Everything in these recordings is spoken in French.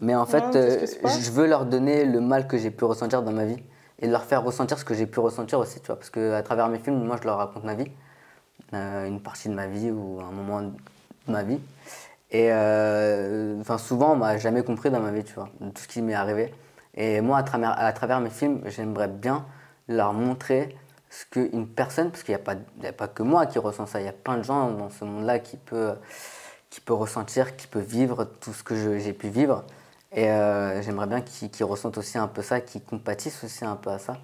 Mais en fait, Ouais, qu'est-ce euh, je veux leur donner le mal que j'ai pu ressentir dans ma vie et leur faire ressentir ce que j'ai pu ressentir aussi, tu vois. Parce qu'à travers mes films, moi, je leur raconte ma vie, euh, une partie de ma vie ou un moment de ma vie. Et euh, souvent, on m'a jamais compris dans ma vie, tu vois, tout ce qui m'est arrivé. Et moi, à travers, à travers mes films, j'aimerais bien leur montrer ce qu'une personne, parce qu'il n'y a, pas- y a pas que moi qui ressens ça, il y a plein de gens dans ce monde-là qui peut, qui peut ressentir, qui peut vivre tout ce que j'ai pu vivre. Et euh, j'aimerais bien qu'ils ressentent aussi un peu ça, qu'ils compatissent aussi un peu à ça.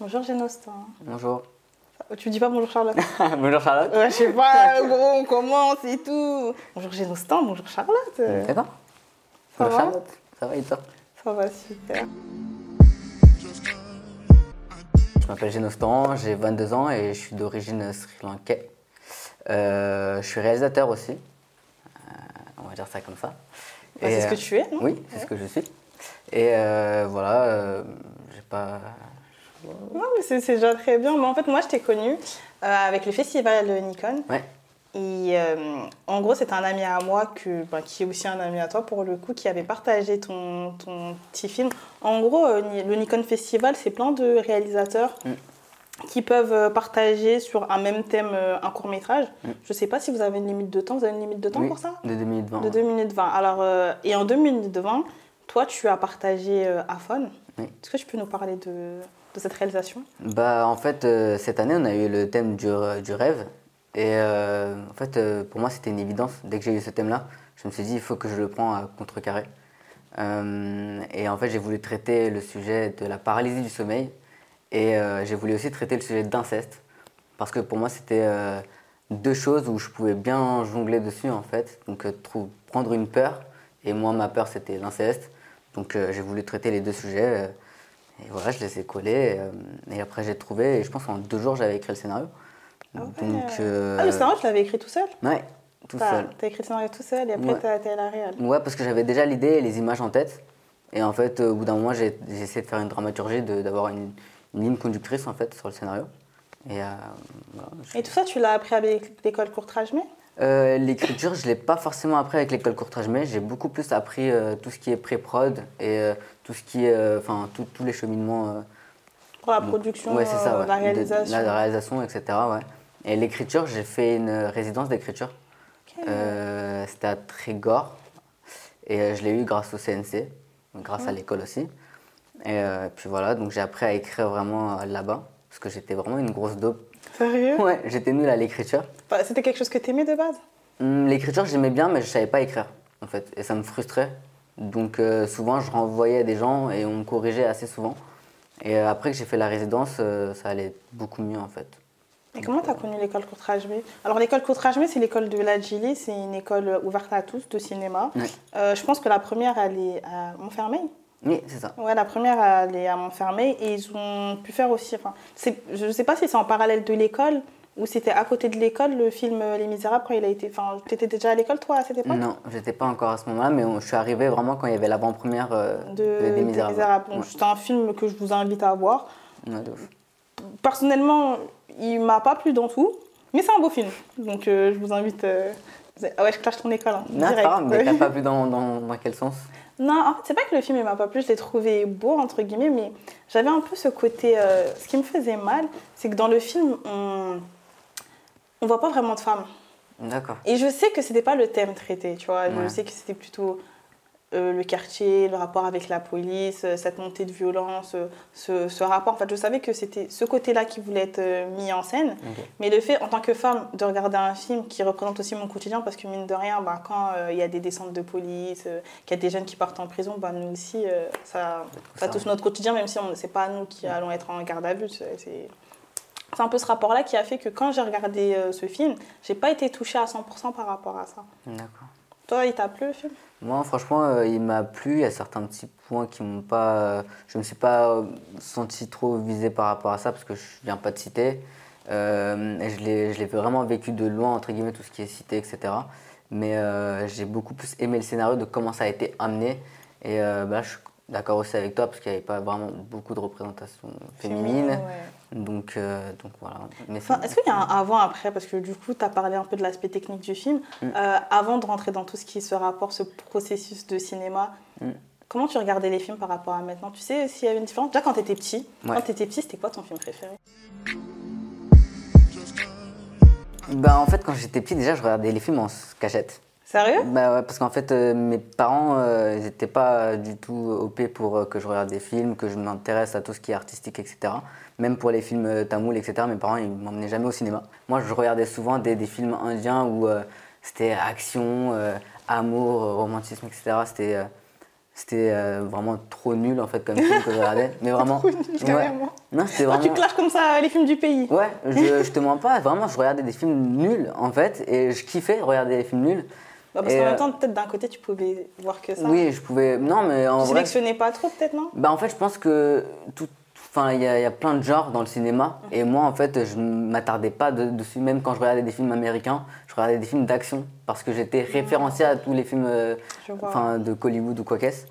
Bonjour Génostin. Bonjour. Tu dis pas bonjour Charlotte Bonjour Charlotte. Ouais, je sais pas, gros, on commence et tout. Bonjour Génostin, bonjour Charlotte. D'accord Ça Bonjour va? Charlotte? Ça va et toi? Ça va super. Je m'appelle Genostan, j'ai 22 ans et je suis d'origine sri lankais. Euh, je suis réalisateur aussi. Euh, on va dire ça comme ça. Bah, c'est ce que euh, tu es, non Oui, c'est ce que je suis. Et euh, voilà, j'ai pas. Non, mais c'est déjà très bien. Mais en fait, moi, je t'ai connue euh, avec le festival Nikon. Ouais. Et euh, en gros, c'est un ami à moi que, bah, qui est aussi un ami à toi pour le coup, qui avait partagé ton, ton petit film. En gros, euh, le Nikon Festival, c'est plein de réalisateurs Mm. qui peuvent euh, partager sur un même thème un court métrage. Mm. Je sais pas si vous avez une limite de temps. Vous avez une limite de temps Oui, pour ça? De 2 minutes 20. De ouais. 2 minutes 20. Alors, euh, et en 2 minutes 20, toi, tu as partagé. Oui. Est-ce que tu peux nous parler de, de cette réalisation? Bah, en fait, cette année, on a eu le thème du, du rêve. Et euh, en fait, euh, pour moi, c'était une évidence. Dès que j'ai eu ce thème-là, je me suis dit, il faut que je le prends à contrecarré. Euh, et en fait, j'ai voulu traiter le sujet de la paralysie du sommeil. Et j'ai voulu aussi traiter le sujet d'inceste. Parce que pour moi, c'était deux choses où je pouvais bien jongler dessus, en fait. Donc, prendre une peur. Et moi, ma peur, c'était l'inceste. Donc, j'ai voulu traiter les deux sujets. et voilà, je les ai collés. et après, j'ai trouvé, et je pense qu'en deux jours, j'avais écrit le scénario. Ah ouais. Donc, euh, Ah, le scénario, tu l'avais écrit tout seul Ouais, tout T'as- seul. T'as écrit le scénario tout seul et après Ouais. t'as t'es à la réal. Ouais, parce que j'avais déjà l'idée et les images en tête. Et en fait, euh, au bout d'un moment, j'ai essayé de faire une dramaturgie, d'avoir une, une ligne conductrice en fait sur le scénario. Et euh, voilà. je- Et tout ça, tu l'as appris avec l'école courtrage mais Euh, L'écriture, je ne l'ai pas forcément appris avec l'école courtrage, mais j'ai beaucoup plus appris tout ce qui est pré-prod et tout ce qui est, enfin, tous les cheminements. pour la production, ouais, c'est ça, ouais. la De- réalisation. la réalisation, etc. Ouais. Et l'écriture, j'ai fait une résidence d'écriture. Euh, C'était à Trégor. Et euh, je l'ai eu grâce au CNC, grâce à l'école aussi. Et euh, puis voilà, donc j'ai appris à écrire vraiment là-bas, parce que j'étais vraiment une grosse dope. Sérieux? Ouais, j'étais nul à l'écriture. Bah, C'était quelque chose que t'aimais de base? Hum, L'écriture, j'aimais bien, mais je savais pas écrire, en fait. Et ça me frustrait. Donc euh, souvent, je renvoyais à des gens et on me corrigeait assez souvent. Et après que j'ai fait la résidence, euh, ça allait beaucoup mieux, en fait. Et comment t'as connu l'école courtrage mais Alors l'école courtrage mais c'est l'école de la Gili, c'est une école ouverte à tous de cinéma. Ouais. Euh, je pense que la première elle est à Montfermeil. Oui, c'est ça. Ouais, la première elle est à Montfermeil et ils ont pu faire aussi. Enfin, je ne sais pas si c'est en parallèle de l'école ou c'était à côté de l'école le film Les Misérables quand il a été. Enfin, t'étais déjà à l'école toi à cette époque? Non, j'étais pas encore à ce moment-là, mais on- je suis arrivé vraiment quand il y avait l'avant-première euh, de, de Des des Misérables. Misérables. Donc, Ouais. C'est un film que je vous invite à voir. Ouais, de ouf. Personnellement, il m'a pas plu dans tout, mais c'est un beau film. Donc euh, je vous invite. euh, Ah ouais, je clash ton école. hein, Non, direct. pas mais t'as pas vu dans, dans, dans quel sens? Non, en fait, c'est pas que le film il m'a pas plu, je l'ai trouvé beau entre guillemets, mais j'avais un peu ce côté. euh, ce qui me faisait mal, c'est que dans le film, on on voit pas vraiment de femmes. D'accord. Et je sais que c'était pas le thème traité, tu vois. Je sais que c'était plutôt euh, le quartier, le rapport avec la police, euh, cette montée de violence, euh, ce, ce rapport. En fait, je savais que c'était ce côté-là qui voulait être mis en scène. Mais le fait, en tant que femme, de regarder un film qui représente aussi mon quotidien, parce que mine de rien, bah, quand euh, il y a des descentes de police, euh, qu'il y a des jeunes qui partent en prison, bah, nous aussi, ça, touche notre quotidien, même si ce n'est pas nous qui allons être en garde à vue. C'est un peu ce rapport-là qui a fait que quand j'ai regardé ce film, j'ai pas été touchée à 100% par rapport à ça. D'accord. Toi, il t'a plu le film? Moi, franchement, euh, il m'a plu. Il y a certains petits points qui m'ont pas. euh, je me suis pas euh, senti trop visé par rapport à ça parce que je viens pas de et je l'ai vraiment vécu de loin, entre guillemets, tout ce qui est cité, etc. Mais j'ai beaucoup plus aimé le scénario de comment ça a été amené. Et bah, je d'accord aussi avec toi parce qu'il n'y avait pas vraiment beaucoup de représentation féminine. Ouais. Donc, euh, donc voilà. Enfin, Est-ce qu'il y a un avant-après Parce que du coup, tu as parlé un peu de l'aspect technique du film. Mm. Euh, avant de rentrer dans tout ce qui se rapporte, ce processus de cinéma, Mm. comment tu regardais les films par rapport à maintenant? Tu sais s'il y avait une différence? Déjà, quand tu étais petit, Ouais. quand tu étais petit, c'était quoi ton film préféré? Bah, en fait, quand j'étais petit, déjà, je regardais les films en cachette. Sérieux? Bah ouais, parce qu'en fait, euh, mes parents, euh, ils n'étaient pas du tout OP pour euh, que je regarde des films, que je m'intéresse à tout ce qui est artistique, etc. Même pour les films euh, tamouls, etc. Mes parents, ils m'emmenaient jamais au cinéma. Moi, je regardais souvent des, des films indiens où euh, c'était action, euh, amour, euh, romantisme, etc. C'était euh, c'était euh, vraiment trop nul, en fait, comme film que je regardais. Mais vraiment. Trop nul, ouais. Non, c'était Ah, vraiment... tu clashes comme ça les films du pays Ouais, je, je te mens pas, vraiment, je regardais des films nuls en fait, et je kiffais regarder des films nuls. Bah, Parce qu'en même euh, temps, peut-être d'un côté, tu pouvais voir que ça. Oui, je pouvais. Non, mais en Tu vrai. sélectionnais pas trop, peut-être, non? Bah, en fait, je pense que tout. Enfin, il y, a- il y a plein de genres dans le cinéma, et moi, en fait, je m'attardais pas de- dessus, même quand je regardais des films américains, je regardais des films d'action, parce que j'étais référencé à tous les films euh, enfin, de Hollywood ou quoi qu'est-ce.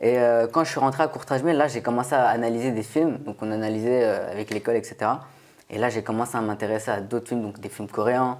Et euh, quand je suis rentré à Courtrage là, j'ai commencé à analyser des films. Donc, on analysait euh, avec l'école, etc. Et là, j'ai commencé à m'intéresser à d'autres films, donc des films coréens,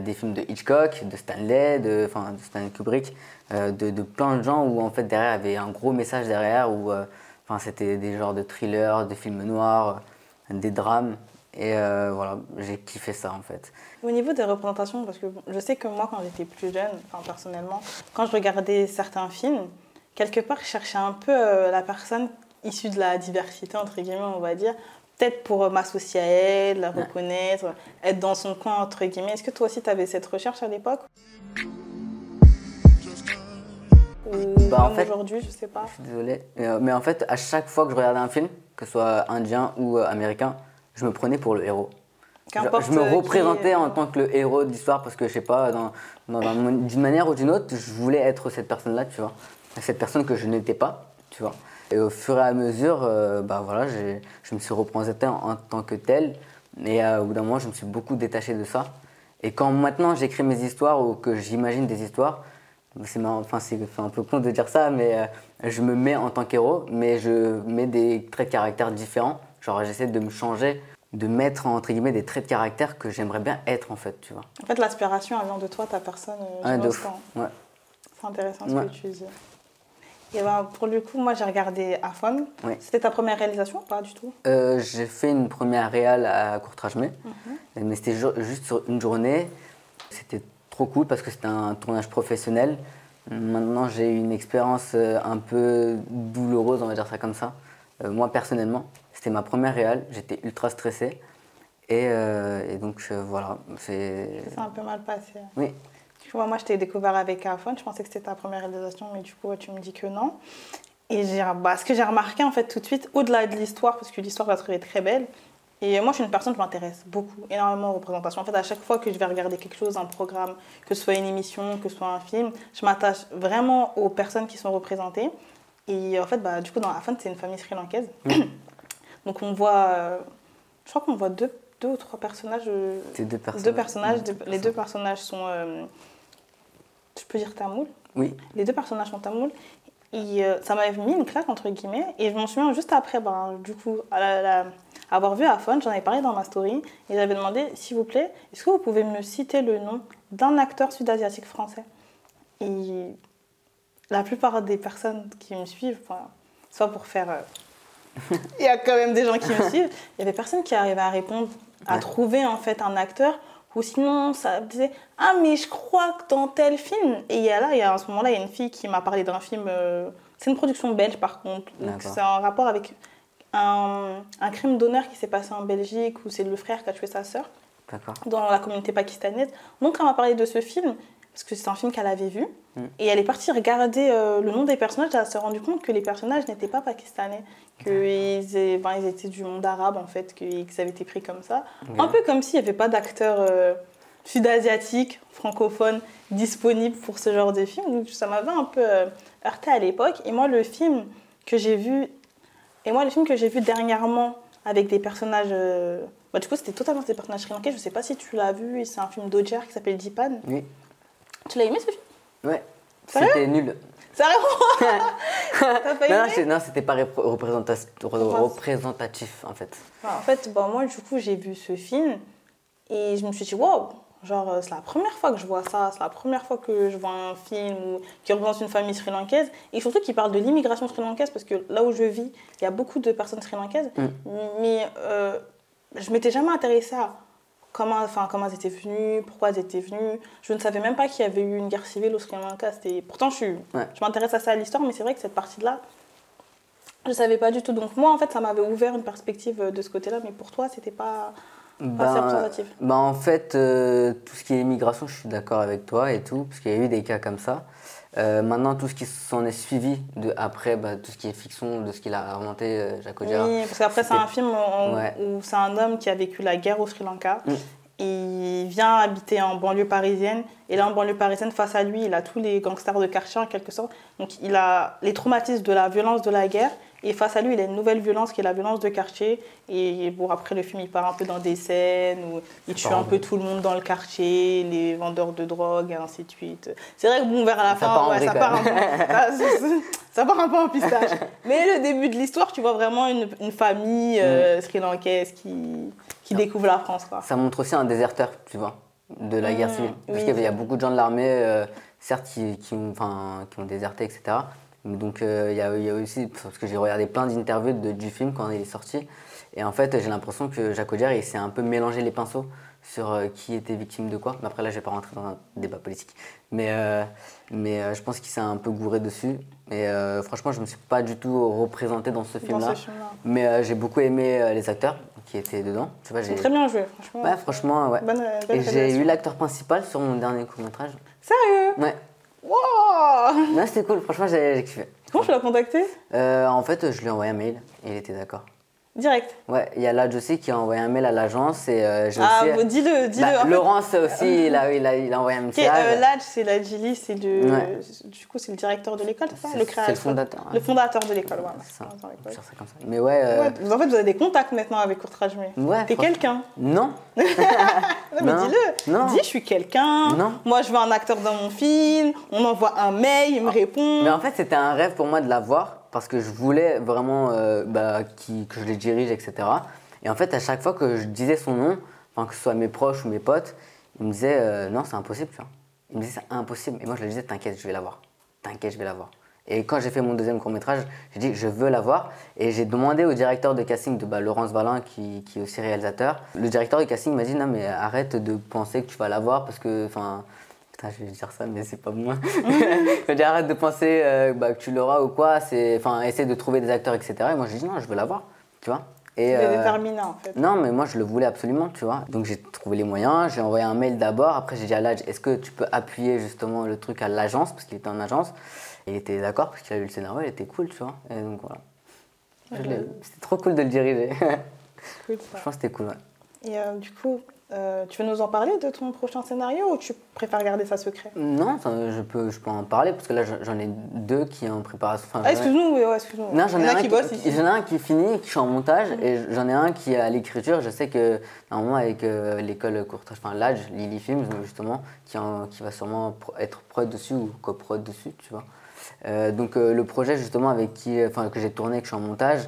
des films de Hitchcock, de Stanley, de, enfin, Stanley Kubrick, euh, de, de plein de gens où, en fait, derrière, il y avait un gros message derrière, où euh, enfin, c'était des genres de thrillers, de films noirs, euh, des drames. Et euh, voilà, j'ai kiffé ça, en fait. Au niveau des représentations, parce que je sais que moi, quand j'étais plus jeune, enfin personnellement, quand je regardais certains films, quelque part, je cherchais un peu euh, la personne issue de la diversité, entre guillemets, on va dire. Peut-être pour euh, m'associer à elle, la Ouais. reconnaître, être dans son coin, entre guillemets. Est-ce que toi aussi, tu avais cette recherche à l'époque? Ou Bah, en fait- aujourd'hui, je sais pas. Je suis désolé. Euh, mais en fait, à chaque fois que je regardais un film, que ce soit indien ou euh, américain, je me prenais pour le héros. Qu'importe, je me représentais en tant que le héros de l'histoire parce que je sais pas, dans- dans un- d'une manière ou d'une autre, je voulais être cette personne-là, tu vois. Cette personne que je n'étais pas, tu vois. Et au fur et à mesure, euh, bah voilà, je me suis représenté en, en tant que tel. Et euh, au bout d'un moment, je me suis beaucoup détaché de ça. Et quand maintenant j'écris mes histoires ou que j'imagine des histoires, c'est enfin un peu con de dire ça, mais euh, je me mets en tant qu'héros, mais je mets des traits de caractère différents. Genre j'essaie de me changer, de mettre entre guillemets des traits de caractère que j'aimerais bien être en fait, tu vois. En fait, l'aspiration, elle vient de toi, ta personne. Ouais, du de ouf. instant. Ouais. C'est intéressant ce Ouais. que tu dis. Et ben, pour le coup, moi j'ai regardé Afon. C'était ta première réalisation ou pas du tout? Euh, j'ai fait une première réal à Courtrajmé, Mhm. mais c'était ju- juste sur une journée. C'était trop cool parce que c'était un tournage professionnel. Maintenant, j'ai eu une expérience euh, un peu douloureuse, on va dire ça comme ça. Euh, moi, personnellement, c'était ma première réal. J'étais ultra stressé. Et, euh, et donc, voilà. C'est. C'est un peu mal passé. Oui. Tu vois, moi je t'ai découvert avec Afon. Je pensais que c'était ta première réalisation, mais du coup, tu me dis que non. Et bah, ce que j'ai remarqué en fait tout de suite, au-delà de l'histoire, parce que l'histoire, je la trouvais très belle. Et moi, je suis une personne, je m'intéresse beaucoup, énormément aux représentations. En fait, à chaque fois que je vais regarder quelque chose, un programme, que ce soit une émission, que ce soit un film, je m'attache vraiment aux personnes qui sont représentées. Et en fait, bah, du coup, dans Afan, c'est une famille sri-lankaise. Donc, on voit, euh, je crois qu'on voit deux, deux ou trois personnages. euh, deux personnages, deux- les deux personnages sont, euh, je peux dire tamoul. Oui. Les deux personnages sont tamoul. Et euh, ça m'avait mis une claque entre guillemets. Et je m'en souviens juste après, ben, du coup, à la- la- avoir vu Afon, j'en avais parlé dans ma story et j'avais demandé, s'il vous plaît, est-ce que vous pouvez me citer le nom d'un acteur sud-asiatique français? Et la plupart des personnes qui me suivent, enfin, soit pour faire. euh, il y a quand même des gens qui me suivent. Il y avait personne qui arrivait à répondre, à Ouais. trouver en fait un acteur. Ou sinon, ça disait Ah, mais je crois que dans tel film. Et il y a là, il y a, à ce moment-là, il y a une fille qui m'a parlé d'un film. euh, c'est une production belge par contre. Donc c'est en rapport avec un, un crime d'honneur qui s'est passé en Belgique où c'est le frère qui a tué sa sœur D'accord. dans la communauté pakistanaise. Donc elle m'a parlé de ce film, parce que c'est un film qu'elle avait vu, Mm. et elle est partie regarder euh, le nom des personnages, elle s'est rendue compte que les personnages n'étaient pas pakistanais, qu'ils ben, ils étaient du monde arabe en fait, qu'ils avaient été pris comme ça. Un peu comme s'il n'y avait pas d'acteurs euh, sud-asiatiques, francophones, disponibles pour ce genre de film. Donc ça m'avait un peu euh, heurté à l'époque. Et moi, le film que j'ai vu, et moi, le film que j'ai vu dernièrement avec des personnages. euh, bah, du coup, c'était totalement des personnages sri lankais. Je sais pas si tu l'as vu. C'est un film d'Ojar qui s'appelle Dipan. Oui. Tu l'as aimé ce film? Ouais. C'était nul. Sérieux? T'as pas Non, aimé c'était pas repré- représenta- représentatif en fait. Enfin, En fait, bon, moi, du coup, j'ai vu ce film et je me suis dit, waouh, genre, euh, c'est la première fois que je vois ça, c'est la première fois que je vois un film où- qui représente une famille sri-lankaise et surtout qui parle de l'immigration sri-lankaise parce que là où je vis, il y a beaucoup de personnes sri-lankaises, Mm. mais euh, je m'étais jamais intéressée à comment, enfin, comment elles étaient venues, pourquoi elles étaient venues. Je ne savais même pas qu'il y avait eu une guerre civile au Sri Lanka. C'était- Pourtant, je, suis- Ouais. je m'intéresse à ça à l'histoire, mais c'est vrai que cette partie-là, je savais pas du tout. Donc moi, en fait, ça m'avait ouvert une perspective euh, de ce côté-là, mais pour toi, c'était pas, pas assez représentatif. ben, en fait, euh, tout ce qui est immigration, je suis d'accord avec toi et tout, parce qu'il y a eu des cas comme ça. Euh, maintenant, tout ce qui s'en est suivi de après, bah, tout ce qui est fiction, de ce qu'il a inventé, euh, Jacques Audiard. Oui, parce qu'après, c'est un film en- Ouais. où c'est un homme qui a vécu la guerre au Sri Lanka. Mm. Il vient habiter en banlieue parisienne. Et là, en banlieue parisienne, face à lui, il a tous les gangsters de quartier, en quelque sorte. Donc, il a les traumatismes de la violence de la guerre. Et face à lui, il a une nouvelle violence qui est la violence de quartier. Et bon, après, le film, il part un peu dans des scènes où il tue un peu tout le monde dans le quartier, les vendeurs de drogue, et ainsi de suite. C'est vrai que, bon, vers la Ça fin, part en ouais, vrille, ça part un peu. ça- ça- ça part un peu en pistache. Mais le début de l'histoire, tu vois vraiment une, une famille euh, sri-lankaise qui, qui découvre la France. Quoi. Ça montre aussi un déserteur, tu vois, de la guerre Mmh, civile. Parce oui, qu'il y a beaucoup de gens de l'armée, euh, certes, qui, qui ont, enfin, qui ont déserté, etc. Donc euh, il y, a, il y a aussi, parce que j'ai regardé plein d'interviews du film quand il est sorti, et en fait j'ai l'impression que Jacques Audiard il s'est un peu mélangé les pinceaux sur euh, qui était victime de quoi. Mais après là je vais pas rentrer dans un débat politique. Mais, euh, mais je pense qu'il s'est un peu gouré dessus. Et franchement je me suis pas du tout représenté dans ce film-là. Mais j'ai beaucoup aimé les acteurs qui étaient dedans. Tu vois, très bien joué, franchement. Ouais, franchement, ouais. Bonne, bonne Et j'ai eu l'acteur principal sur mon dernier court-métrage. Sérieux? Ouais. Wow Non, c'était cool, franchement, j'ai j'ai kiffé. Comment tu l'as contacté? Euh, en fait, je lui ai envoyé un mail et il était d'accord. Direct. Ouais, il y a là, je sais, qui a envoyé un mail à l'agence et euh, j'ai Ah, aussi. bon, dis-le, dis-le. Bah, fait, Laurence aussi, il, a, il, a, il a envoyé un ok, message. euh, Ladj, c'est la Gilly, c'est le. Ouais. Du coup, c'est le directeur de l'école, c'est ça C'est- Le c'est créateur. le fondateur, ouais. Le fondateur de l'école, voilà. C'est ça. Ça comme ça. Mais ouais. euh, Ouais, en fait, vous avez des contacts maintenant avec Courtrage ouais, T'es quelqu'un. Non. Non, mais dis-le. Non. Dis, je suis quelqu'un. Non. Moi, je veux un acteur dans mon film. On m'envoie un mail, il me répond. Mais en fait, c'était un rêve pour moi de l'avoir parce que je voulais vraiment euh, bah, que je les dirige, etc. Et en fait, à chaque fois que je disais son nom, que ce soit mes proches ou mes potes, ils me disaient euh, non, c'est impossible, tu. Ils me disaient c'est impossible. Et moi, je leur disais t'inquiète, je vais l'avoir. T'inquiète, je vais l'avoir. Et quand j'ai fait mon deuxième court-métrage, j'ai dit je veux l'avoir. Et j'ai demandé au directeur de casting de bah, Laurence Valin, qui, qui est aussi réalisateur. Le directeur de casting m'a dit non, mais arrête de penser que tu vas l'avoir parce que, enfin, Putain, je vais dire ça, mais c'est pas moi. je veux dire, arrête de penser euh, bah, que tu l'auras ou quoi. C'est, enfin, essaie de trouver des acteurs, etc. Et moi, j'ai dit non, je veux l'avoir, tu vois. Et, euh, déterminant, en fait. non, mais moi, je le voulais absolument, tu vois. Donc, j'ai trouvé les moyens. J'ai envoyé un mail d'abord. Après, j'ai dit à l'âge, est-ce que tu peux appuyer justement le truc à l'agence Parce qu'il était en agence. Et il était d'accord parce qu'il a lu le scénario. Il était cool, tu vois. Et donc, voilà. Je C'était trop cool de le diriger. Cool, ça. Franchement, c'était cool, ouais. Et euh, du coup, euh, tu veux nous en parler de ton prochain scénario ou tu préfères garder ça secret? Non, je, peux, je peux en parler parce que là, j'en ai deux qui en préparation. Enfin, Ah, excuse-nous, ouais, excuse-nous. Non, j'en ai, un qui qui, j'en ai un qui est fini, qui suis en montage, et j'en ai un qui est à l'écriture. Je sais que normalement avec euh, l'école courtage, enfin l'âge, Lily Films justement, qui, en- qui va sûrement être prod dessus ou coprod dessus, tu vois. Euh, donc le projet justement avec qui, enfin que j'ai tourné, que je suis en montage,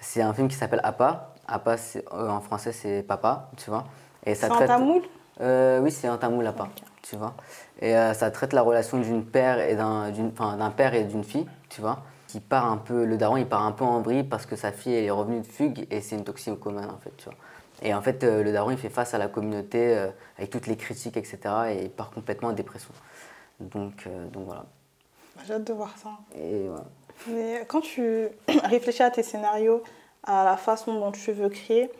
c'est un film qui s'appelle Appa. Appa, en français c'est papa, tu vois. Et ça en traite- tamoul euh, oui, c'est un tamoul Appa, tu vois. Et euh, ça traite la relation d'une père et d'un, d'une, enfin, d'un père et d'une fille, tu vois. Qui part un peu, le daron, il part un peu en vrille parce que sa fille elle est revenue de fugue et c'est une toxicomane en fait, tu vois. Et en fait, euh, le daron, il fait face à la communauté avec toutes les critiques, etc. Et il part complètement en dépression. Donc, donc voilà. J'ai hâte de voir ça. Et voilà. Mais quand tu réfléchis à tes scénarios, à la façon dont tu veux créer,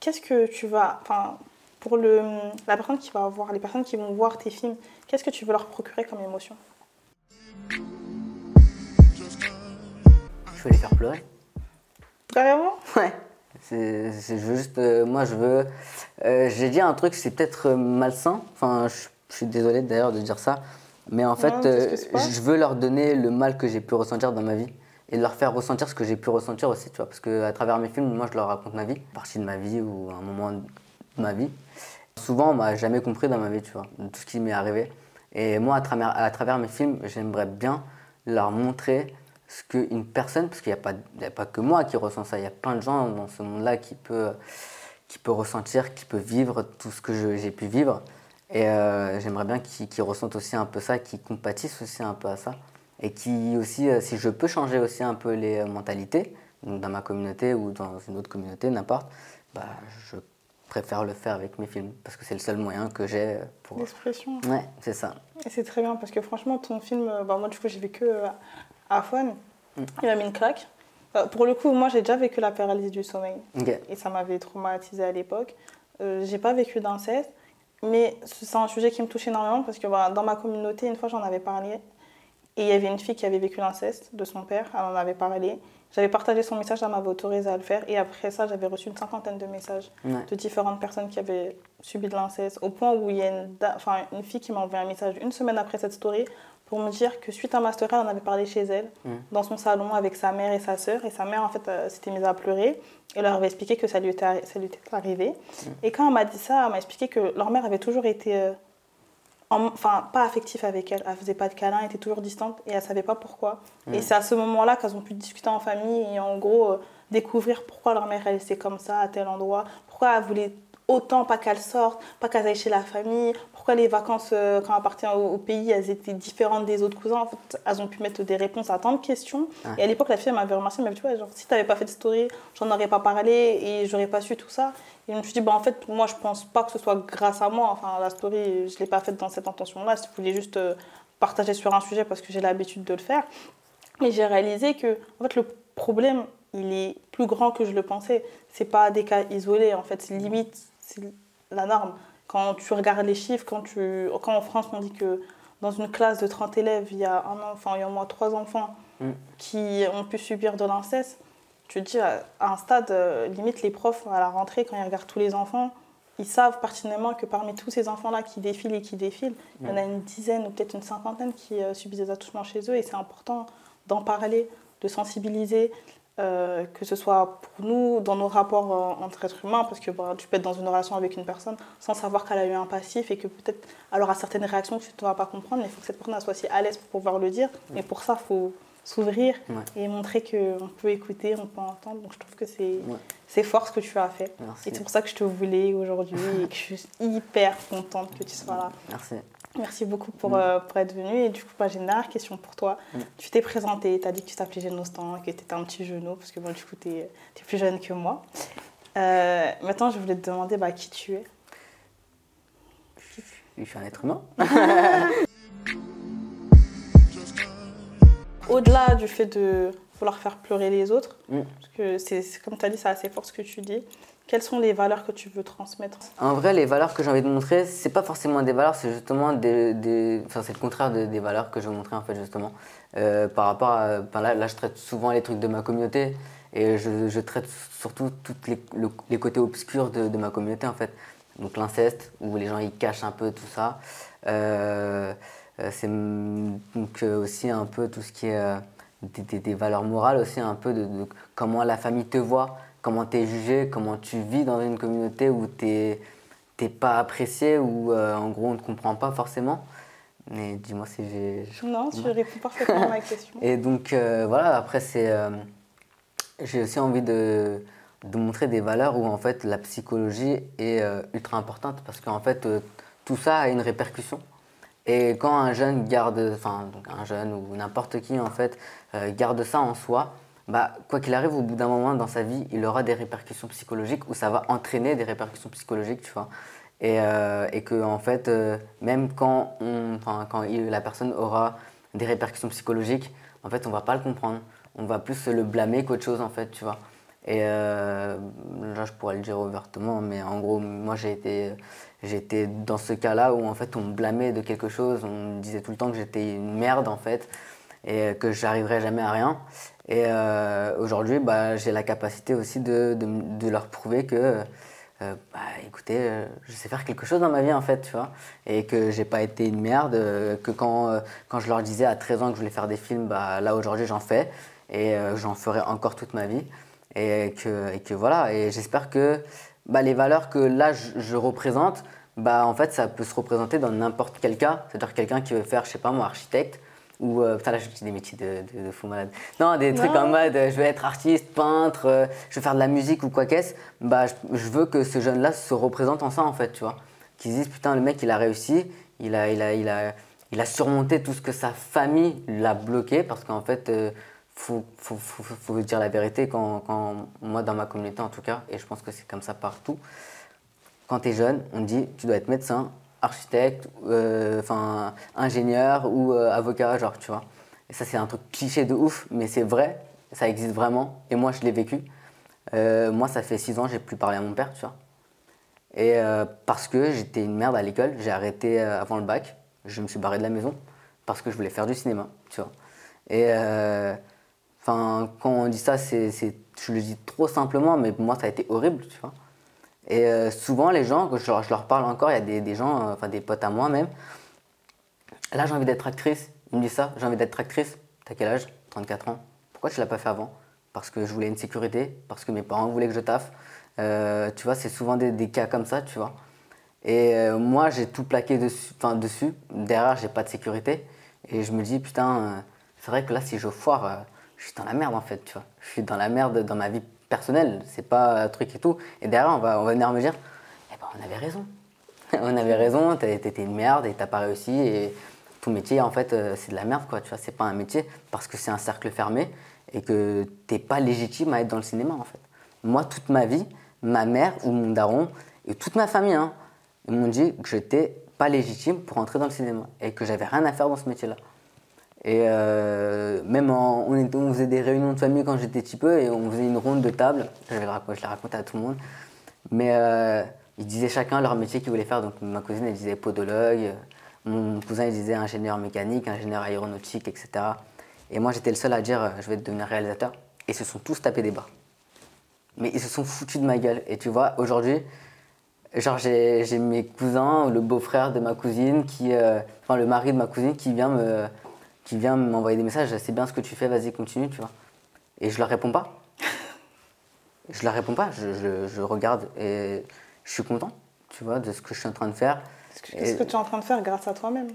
qu'est-ce que tu vas. Enfin, pour le, la personne qui va voir, les personnes qui vont voir tes films, qu'est-ce que tu veux leur procurer comme émotion? Je veux les faire pleurer. Carrément? Ouais. Veux juste, euh, moi, je veux. euh, j'ai dit un truc, c'est peut-être euh, malsain. Enfin, je, je suis désolé d'ailleurs de dire ça. Mais en fait, Non, je veux leur donner le mal que j'ai pu ressentir dans ma vie et leur faire ressentir ce que j'ai pu ressentir aussi, tu vois. Parce que à travers mes films, moi, je leur raconte ma vie, une partie de ma vie ou un moment de ma vie. Souvent, on m'a jamais compris dans ma vie, tu vois, de tout ce qui m'est arrivé. Et moi, à travers, mes films, j'aimerais bien leur montrer ce qu'une personne, parce qu'il n'y a, pas- que moi qui ressens ça, il y a plein de gens dans ce monde-là qui peut, qui peut ressentir, qui peut vivre tout ce que j'ai pu vivre. Et euh, j'aimerais bien qu'ils ressentent aussi un peu ça, qu'ils compatissent aussi un peu à ça. Et qui aussi, euh, si je peux changer aussi un peu les euh, mentalités, dans ma communauté ou dans une autre communauté, n'importe, bah, je préfère le faire avec mes films, parce que c'est le seul moyen que j'ai pour... L'expression. Ouais, c'est ça. Et c'est très bien parce que franchement, ton film, euh, bah, moi du coup, j'ai vécu euh, à Fun. Mm. Il m'a mis une claque. Euh, pour le coup, moi j'ai déjà vécu la paralysie du sommeil et ça m'avait traumatisée à l'époque. Euh, j'ai pas vécu d'inceste, mais c'est un sujet qui me touche énormément parce que voilà, dans ma communauté, une fois j'en avais parlé et il y avait une fille qui avait vécu l'inceste de son père, elle en avait parlé. J'avais partagé son message, elle m'avait autorisé à le faire et après ça, j'avais reçu une cinquantaine de messages Ouais. de différentes personnes qui avaient subi de l'inceste, au point où il y a une, da- enfin, une fille qui m'a envoyé un message une semaine après cette story pour me dire que suite à ma story, elle en avait parlé chez elle, dans son salon avec sa mère et sa sœur. Et sa mère, en fait, euh, s'était mise à pleurer et leur avait expliqué que ça lui était, arri- ça lui était arrivé. Et quand elle m'a dit ça, elle m'a expliqué que leur mère avait toujours été, euh, enfin, pas affective avec elle. Elle faisait pas de câlins, elle était toujours distante et elle savait pas pourquoi. Et c'est à ce moment-là qu'elles ont pu discuter en famille et en gros euh, découvrir pourquoi leur mère elle était comme ça à tel endroit, pourquoi elle voulait autant pas qu'elle sorte, pas qu'elle aille chez la famille, pourquoi les vacances euh, quand elle partait au, au pays elles étaient différentes des autres cousins. En fait, elles ont pu mettre des réponses à tant de questions. Et à l'époque, la fille m'avait remercié, elle m'avait dit ouais, genre, si t'avais pas fait de story, j'en aurais pas parlé et j'aurais pas su tout ça. Et je me suis dit, bah, en fait, moi je pense pas que ce soit grâce à moi. Enfin, la story, je l'ai pas faite dans cette intention-là. Je voulais juste euh, partager sur un sujet parce que j'ai l'habitude de le faire. Mais j'ai réalisé que en fait, le problème, il est plus grand que je le pensais. C'est pas des cas isolés, en fait. C'est limite, c'est la norme. Quand tu regardes les chiffres, quand, tu, quand en France, on dit que dans une classe de 30 élèves, il y a un enfant, il y a au moins trois enfants Mm. qui ont pu subir de l'inceste, tu te dis, à un stade, euh, limite, les profs, à la rentrée, quand ils regardent tous les enfants, ils savent pertinemment que parmi tous ces enfants-là qui défilent et qui défilent, il y en a une dizaine ou peut-être une cinquantaine qui euh, subissent des attouchements chez eux et c'est important d'en parler, de sensibiliser, euh, que ce soit pour nous dans nos rapports euh, entre êtres humains, parce que bah, tu peux être dans une relation avec une personne sans savoir qu'elle a eu un passif et que peut-être elle aura certaines réactions que tu ne vas pas comprendre, mais il faut que cette personne soit aussi à l'aise pour pouvoir le dire. Et pour ça, il faut s'ouvrir Ouais. et montrer qu'on peut écouter, on peut entendre. Donc je trouve que c'est Ouais. fort ce que tu as fait. Merci. Et c'est pour ça que je te voulais aujourd'hui et que je suis hyper contente que tu sois là. Merci. Merci beaucoup pour, euh, pour être venu. Et du coup, bah, j'ai une dernière question pour toi. Tu t'es présenté, tu as dit que tu t'appelais Génostan, que tu étais un petit genou, parce que bon, du coup, tu es, plus jeune que moi. Euh, maintenant, je voulais te demander bah, qui tu es? Je suis un être humain. Au-delà du fait de vouloir faire pleurer les autres, Mm. parce que c'est comme tu as dit, c'est assez fort ce que tu dis. Quelles sont les valeurs que tu veux transmettre? En vrai, les valeurs que j'ai envie de montrer, c'est pas forcément des valeurs, c'est justement des, des- enfin, c'est le contraire de- des valeurs que je veux montrer en fait justement. Euh, par rapport à, enfin, là, là, je traite souvent les trucs de ma communauté et je, je traite surtout tous les, le- les côtés obscurs de, de ma communauté en fait. Donc l'inceste où les gens ils cachent un peu tout ça. Euh, c'est mm, donc euh, aussi un peu tout ce qui est euh, des, des- des valeurs morales aussi un peu de, de comment la famille te voit, comment tu es jugé, comment tu vis dans une communauté où tu n'es pas apprécié, où euh, en gros on ne te comprend pas forcément. Mais dis-moi si j'ai... je- Non, tu réponds parfaitement à ma question. Et donc euh, voilà, après c'est... euh, j'ai aussi envie de, de montrer des valeurs où en fait la psychologie est euh, ultra importante parce qu'en fait euh, tout ça a une répercussion. Et quand un jeune garde, enfin un jeune ou n'importe qui en fait euh, garde ça en soi, bah quoi qu'il arrive au bout d'un moment dans sa vie, il aura des répercussions psychologiques ou ça va entraîner des répercussions psychologiques, tu vois. Et, euh, que en fait euh, même quand on, la personne aura des répercussions psychologiques, en fait on va pas le comprendre, on va plus le blâmer qu'autre chose en fait, tu vois. Et euh, là, je pourrais le dire ouvertement, mais en gros, moi, j'ai été, été dans ce cas-là où en fait, on me blâmait de quelque chose, on me disait tout le temps que j'étais une merde en fait, et que j'arriverais jamais à rien. Et euh, aujourd'hui, bah, j'ai la capacité aussi de, de, leur prouver que, euh, bah, écoutez, je sais faire quelque chose dans ma vie en fait, tu vois, et que j'ai pas été une merde, que quand, quand je leur disais à 13 ans que je voulais faire des films, bah, là aujourd'hui, j'en fais, et j'en ferai encore toute ma vie. Et que, et que voilà, et j'espère que bah, les valeurs que là je, je représente, bah, en fait ça peut se représenter dans n'importe quel cas. C'est-à-dire quelqu'un qui veut faire, je sais pas moi, architecte, ou euh, putain là je dis des métiers de, de, de fou malade. Non, des trucs en mode euh, je veux être artiste, peintre, euh, je veux faire de la musique ou quoi qu'est-ce. Bah je, je veux que ce jeune-là se représente en ça en fait, tu vois. Qu'ils se disent putain le mec il a réussi, il a, il a, il a, il a surmonté tout ce que sa famille l'a bloqué parce qu'en fait faut, faut, dire la vérité quand, moi dans ma communauté en tout cas et je pense que c'est comme ça partout quand tu es jeune, on dit tu dois être médecin, architecte, euh, enfin ingénieur ou euh, avocat, genre, tu vois. Et ça, c'est un truc cliché de ouf, mais c'est vrai, ça existe vraiment. Et moi, je l'ai vécu. Euh, moi, ça fait six ans, j'ai plus parlé à mon père, tu vois. Et parce que j'étais une merde à l'école, j'ai arrêté avant le bac, je me suis barré de la maison parce que je voulais faire du cinéma, tu vois. Et enfin, quand on dit ça, c'est, je le dis trop simplement, mais moi, ça a été horrible, tu vois. Et euh, souvent, les gens, je, leur- je leur parle encore, il y a des, gens, euh, enfin des potes à moi même. Là, j'ai envie d'être actrice. Ils me disent ça, j'ai envie d'être actrice. T'as quel âge? 34 ans. Pourquoi tu l'as pas fait avant? Parce que je voulais une sécurité, parce que mes parents voulaient que je taffe. Euh, tu vois, c'est souvent des, des cas comme ça, tu vois. Et moi, j'ai tout plaqué dessus, enfin, dessus. Derrière, j'ai pas de sécurité. Et je me dis, putain, c'est vrai que là, si je foire, je suis dans la merde en fait, tu vois. Je suis dans la merde dans ma vie personnelle. C'est pas un truc et tout. Et derrière, on va, venir me dire, eh ben, on avait raison. on avait raison, t'étais une merde et t'as pas réussi. Et ton métier, en fait, euh, c'est de la merde, quoi. Tu vois, c'est pas un métier parce que c'est un cercle fermé et que t'es pas légitime à être dans le cinéma, en fait. Moi, toute ma vie, ma mère ou mon daron et toute ma famille, hein, ils m'ont dit que j'étais pas légitime pour entrer dans le cinéma et que j'avais rien à faire dans ce métier-là. Et euh, même on, faisait des réunions de famille quand j'étais petit peu et on faisait une ronde de table. Je, vais raconter, je l'ai raconté à tout le monde. Mais euh, ils disaient chacun leur métier qu'ils voulaient faire. Donc ma cousine, elle disait podologue. Mon cousin, il disait ingénieur mécanique, ingénieur aéronautique, etc. Et moi, j'étais le seul à dire euh, je vais devenir réalisateur. Et ils se sont tous tapés des barres. Mais ils se sont foutus de ma gueule. Et tu vois, aujourd'hui, genre j'ai mes cousins, le beau-frère de ma cousine, qui, enfin le mari de ma cousine qui vient me, qui vient m'envoyer des messages. C'est bien ce que tu fais, vas-y continue, tu vois. Et je leur réponds pas. Je leur réponds pas. Je, je- je regarde et je suis content, tu vois, de ce que je suis en train de faire. Est-ce que, tu es en train de faire grâce à toi-même?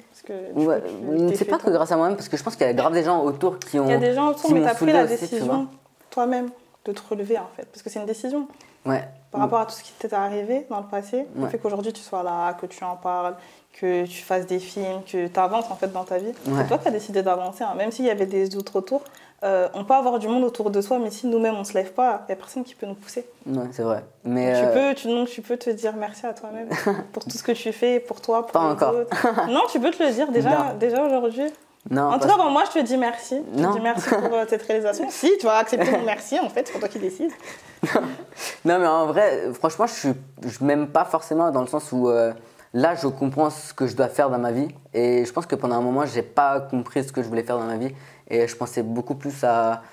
Ouais, t'es c'est pas que grâce à moi-même, parce que je pense qu'il y a grave des gens autour qui ont. Il y a des gens autour, mais tu as pris la aussi, décision toi-même de te relever en fait. Parce que c'est une décision. Ouais. Par rapport à tout ce qui t'est arrivé dans le passé, le Ouais. fait qu'aujourd'hui tu sois là, que tu en parles, que tu fasses des films, que tu avances en fait dans ta vie, Ouais. c'est toi qui as décidé d'avancer. hein? Même s'il y avait des autres autour, euh, on peut avoir du monde autour de soi, mais si nous-mêmes on se lève pas, il n'y a personne qui peut nous pousser. Ouais, c'est vrai. Mais Tu, euh, peux, tu, donc, tu peux te dire merci à toi-même pour tout ce que tu fais, pour toi, pour Pas les encore. autres. Non, tu peux te le dire déjà, Non. déjà aujourd'hui. Non, En tout cas, bon, moi, je te dis merci. Je Non. te dis merci pour euh, cette réalisation. Si, tu vas accepter mon merci, en fait, c'est toi qui décides. Non, mais en vrai, franchement, je suis, je m'aime pas forcément dans le sens où euh, là, je comprends ce que je dois faire dans ma vie. Et je pense que pendant un moment, j'ai pas compris ce que je voulais faire dans ma vie. Et je pensais beaucoup plus à.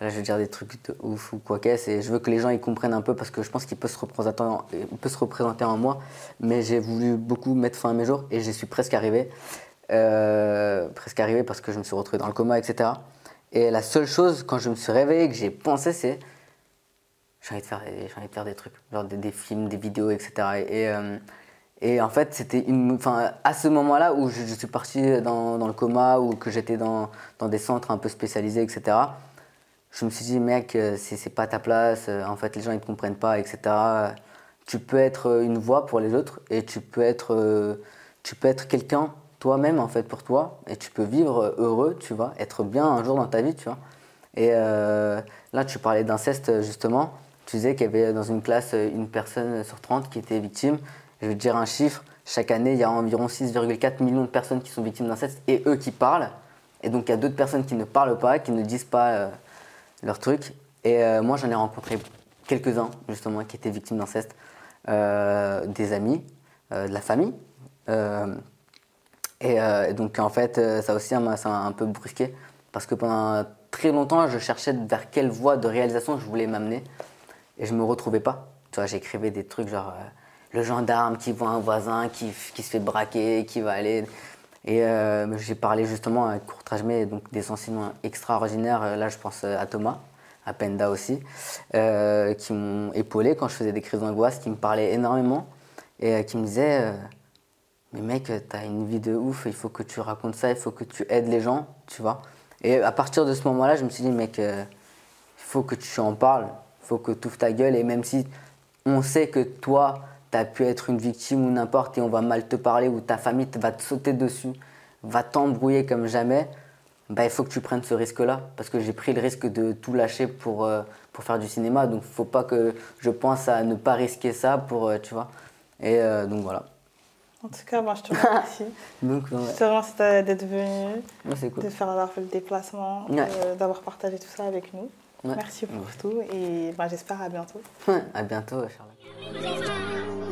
Là, je vais dire des trucs de ouf ou quoi qu'est-ce. Et je veux que les gens ils comprennent un peu parce que je pense qu'il peut, se représenter en- peut se représenter en moi. Mais j'ai voulu beaucoup mettre fin à mes jours et j'y suis presque arrivé. Euh, presque arrivé parce que je me suis retrouvé dans le coma, etc. Et la seule chose, quand je me suis réveillé, que j'ai pensé, c'est j'ai envie de faire des, envie de faire des trucs, genre des, films, des vidéos, etc. Et, euh, et en fait, c'était une, à ce moment-là où je, suis parti dans, dans le coma ou que j'étais dans, dans des centres un peu spécialisés, etc. Je me suis dit, mec, euh, c'est pas ta place. En fait, les gens ils te comprennent pas, etc. Tu peux être une voix pour les autres et tu peux être, tu peux être quelqu'un toi-même en fait pour toi et tu peux vivre heureux, tu vois, être bien un jour dans ta vie, tu vois. Et euh, là, tu parlais d'inceste justement. Tu disais qu'il y avait dans une classe une personne sur 30 qui était victime. Je vais te dire un chiffre. Chaque année, il y a environ 6,4 millions de personnes qui sont victimes d'inceste et eux qui parlent. Et donc, il y a d'autres personnes qui ne parlent pas, qui ne disent pas euh, leur truc. Et euh, moi, j'en ai rencontré quelques-uns, justement, qui étaient victimes d'inceste. Euh, des amis, de la famille. Euh, et, donc, en fait, euh, ça aussi, ça m'a un peu brusqué. Parce que pendant très longtemps, je cherchais vers quelle voie de réalisation je voulais m'amener. Et je me retrouvais pas. Tu vois, j'écrivais des trucs genre euh, le gendarme qui voit un voisin qui, qui se fait braquer, qui va aller. Et j'ai parlé justement à Courtrajmé, donc des enseignants extraordinaires. Là, je pense à Thomas, à Penda aussi, qui m'ont épaulé quand je faisais des crises d'angoisse, qui me parlaient énormément et qui me disaient. Euh, mais mec, t'as une vie de ouf, il faut que tu racontes ça, il faut que tu aides les gens, tu vois. Et à partir de ce moment-là, je me suis dit, mec, il faut que tu en parles, il faut que tu ouvres ta gueule, et même si on sait que toi, tu as pu être une victime ou n'importe, et on va mal te parler, ou ta famille va te sauter dessus, va t'embrouiller comme jamais, bah, il faut que tu prennes ce risque-là. Parce que j'ai pris le risque de tout lâcher pour, euh, pour faire du cinéma. Donc, il faut pas que je pense à ne pas risquer ça pour, euh, tu vois. Et euh, donc, voilà. En tout cas, moi, je te remercie. donc, ouais. Je te remercie d'être venu, Ouais, cool. de faire avoir fait le déplacement, Ouais. d'avoir partagé tout ça avec nous. Merci pour tout et bah, j'espère à bientôt. à bientôt, Charlotte.